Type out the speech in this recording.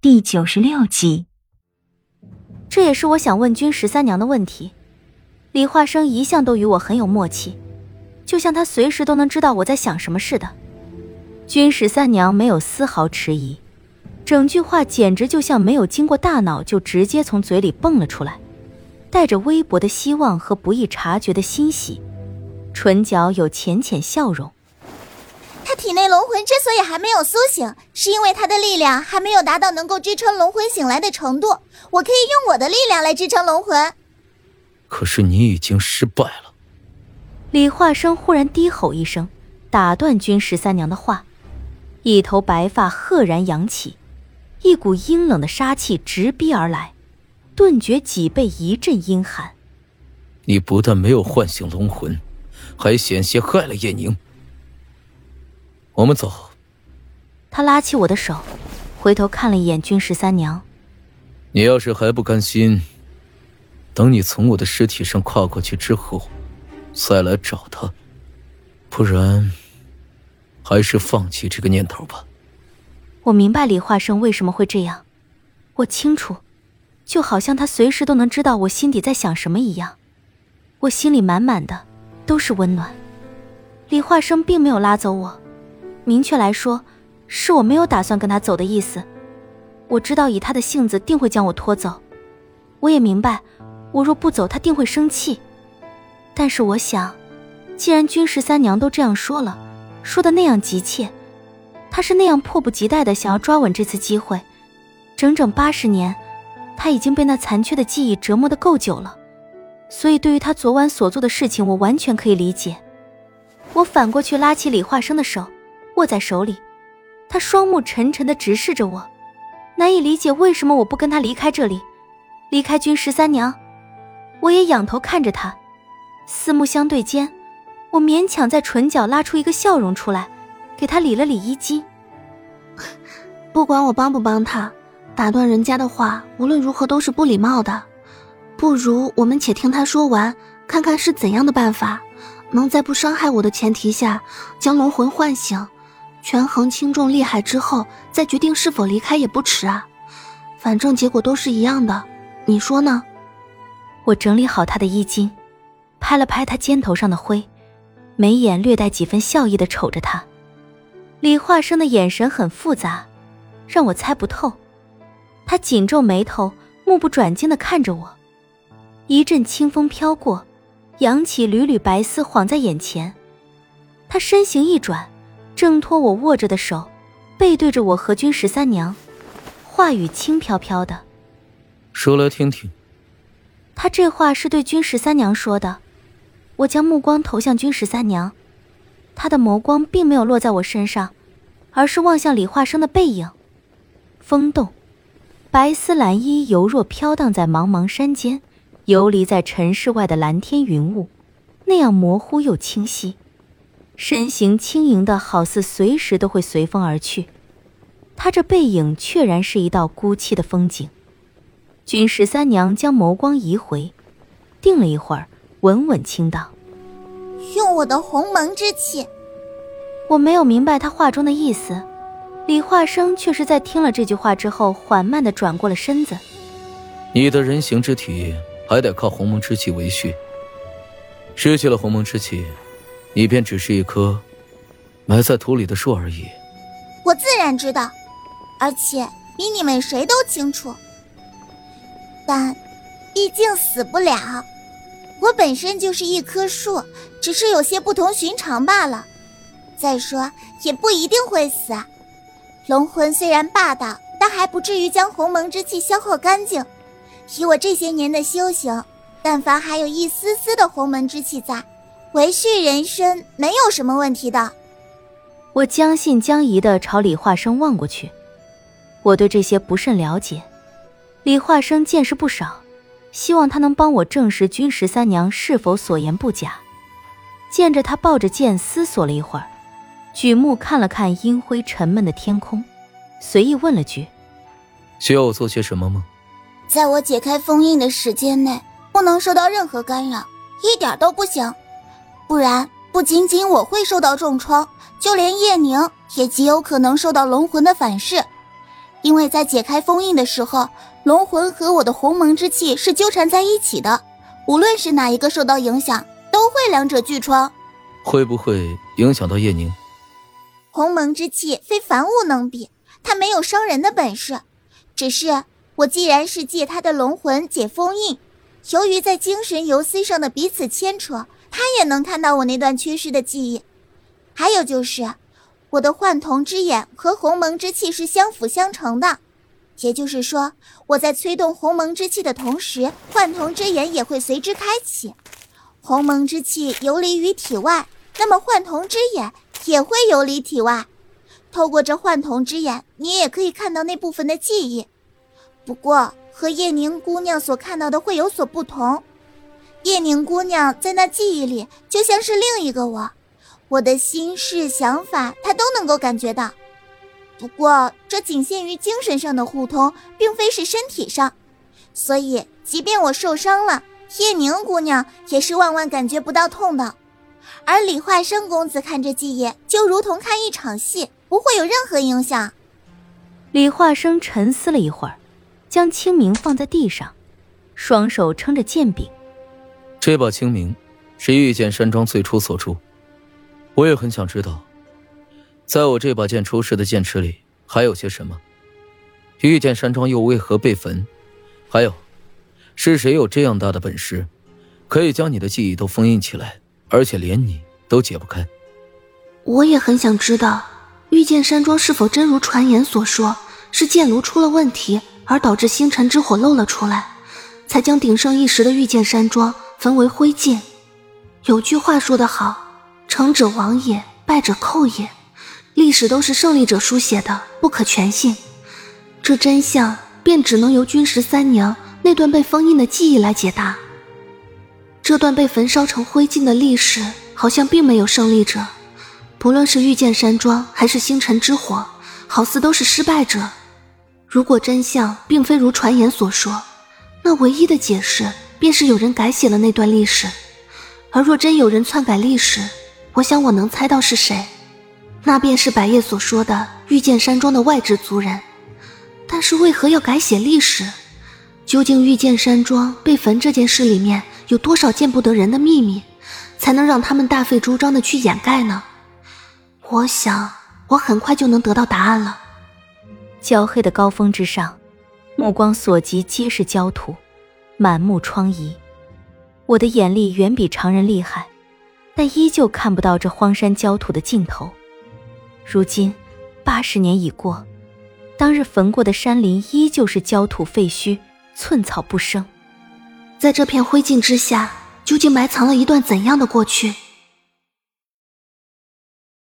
第九十六集。这也是我想问君十三娘的问题。李化生一向都与我很有默契，就像他随时都能知道我在想什么似的。君十三娘没有丝毫迟疑，整句话简直就像没有经过大脑就直接从嘴里蹦了出来，带着微薄的希望和不易察觉的欣喜，唇角有浅浅笑容。他体内龙魂之所以还没有苏醒，是因为他的力量还没有达到能够支撑龙魂醒来的程度。我可以用我的力量来支撑龙魂。可是你已经失败了。李化生忽然低吼一声，打断君十三娘的话，一头白发赫然扬起，一股阴冷的杀气直逼而来，顿觉脊背一阵阴寒。你不但没有唤醒龙魂，还险些害了叶宁。我们走。他拉起我的手，回头看了一眼君十三娘。你要是还不甘心，等你从我的尸体上跨过去之后，再来找他。不然，还是放弃这个念头吧。我明白李化生为什么会这样，我清楚，就好像他随时都能知道我心底在想什么一样。我心里满满的都是温暖。李化生并没有拉走我。明确来说，是我没有打算跟他走的意思。我知道以他的性子，定会将我拖走。我也明白，我若不走，他定会生气。但是我想，既然君十三娘都这样说了，说的那样急切，他是那样迫不及待的想要抓稳这次机会。整整八十年，他已经被那残缺的记忆折磨的够久了，所以对于他昨晚所做的事情，我完全可以理解。我反过去拉起李化生的手。握在手里，他双目沉沉的直视着我，难以理解为什么我不跟他离开这里，离开君十三娘。我也仰头看着他，四目相对间，我勉强在唇角拉出一个笑容出来，给他理了理衣襟。不管我帮不帮他，打断人家的话，无论如何都是不礼貌的。不如我们且听他说完，看看是怎样的办法，能在不伤害我的前提下，将龙魂唤醒。权衡轻重利害之后，再决定是否离开也不迟啊。反正结果都是一样的，你说呢？我整理好他的衣襟，拍了拍他肩头上的灰，眉眼略带几分笑意的瞅着他。李化生的眼神很复杂，让我猜不透。他紧皱眉头，目不转睛的看着我。一阵清风飘过，扬起缕缕白丝晃在眼前。他身形一转。挣脱我握着的手，背对着我和君十三娘，话语轻飘飘的，说来听听。他这话是对君十三娘说的。我将目光投向君十三娘，他的眸光并没有落在我身上，而是望向李化生的背影。风动，白丝蓝衣犹若飘荡在茫茫山间，游离在尘世外的蓝天云雾，那样模糊又清晰。身形轻盈的，好似随时都会随风而去。他这背影，确然是一道孤凄的风景。君十三娘将眸光移回，定了一会儿，稳稳轻道：“用我的鸿蒙之气。”我没有明白他话中的意思，李化生却是在听了这句话之后，缓慢的转过了身子。你的人形之体还得靠鸿蒙之气维续，失去了鸿蒙之气。你便只是一棵埋在土里的树而已。我自然知道，而且比你们谁都清楚。但，毕竟死不了。我本身就是一棵树，只是有些不同寻常罢了。再说，也不一定会死。龙魂虽然霸道，但还不至于将鸿蒙之气消耗干净。以我这些年的修行，但凡还有一丝丝的鸿蒙之气在。维系人生没有什么问题的。我将信将疑的朝李化生望过去，我对这些不甚了解。李化生见识不少，希望他能帮我证实君十三娘是否所言不假。见着他抱着剑思索了一会儿，举目看了看阴灰沉闷的天空，随意问了句：“需要我做些什么吗？”在我解开封印的时间内，不能受到任何干扰，一点都不行。不然，不仅仅我会受到重创，就连叶宁也极有可能受到龙魂的反噬。因为在解开封印的时候，龙魂和我的鸿蒙之气是纠缠在一起的，无论是哪一个受到影响，都会两者俱创。会不会影响到叶宁？鸿蒙之气非凡物能比，它没有伤人的本事。只是我既然是借他的龙魂解封印，由于在精神游 C 上的彼此牵扯，他也能看到我那段缺失的记忆。还有就是。我的幻瞳之眼和鸿蒙之气是相辅相成的，也就是说，我在催动鸿蒙之气的同时，幻瞳之眼也会随之开启。鸿蒙之气游离于体外，那么幻瞳之眼也会游离体外。透过这幻瞳之眼，你也可以看到那部分的记忆。不过，和叶宁姑娘所看到的会有所不同。叶宁姑娘在那记忆里就像是另一个我。我的心事想法，她都能够感觉到。不过，这仅限于精神上的互通，并非是身体上。所以，即便我受伤了，叶宁姑娘也是万万感觉不到痛的。而李化生公子看这记忆，就如同看一场戏，不会有任何影响。李化生沉思了一会儿，将清明放在地上，双手撑着剑柄。这把清明，是御剑山庄最初所铸。我也很想知道，在我这把剑出世的剑池里还有些什么。御剑山庄又为何被焚？还有，是谁有这样大的本事，可以将你的记忆都封印起来，而且连你都解不开？我也很想知道，御剑山庄是否真如传言所说，是剑炉出了问题，而导致星辰之火漏了出来，才将鼎盛一时的御剑山庄焚为灰烬。有句话说得好。成者亡也，败者寇也。历史都是胜利者书写的，不可全信。这真相便只能由君十三娘那段被封印的记忆来解答。这段被焚烧成灰烬的历史，好像并没有胜利者。不论是御剑山庄还是星辰之火，好似都是失败者。如果真相并非如传言所说，那唯一的解释便是有人改写了那段历史。而若真有人篡改历史，我想我能猜到是谁，那便是百叶所说的御剑山庄的外置族人。但是为何要改写历史？究竟御剑山庄被焚这件事里面有多少见不得人的秘密，才能让他们大费周章的去掩盖呢？我想我很快就能得到答案了。焦黑的高峰之上，目光所及皆是焦土，满目疮痍。我的眼力远比常人厉害。但依旧看不到这荒山焦土的尽头。如今，八十年已过，当日焚过的山林依旧是焦土废墟，寸草不生。在这片灰烬之下，究竟埋藏了一段怎样的过去？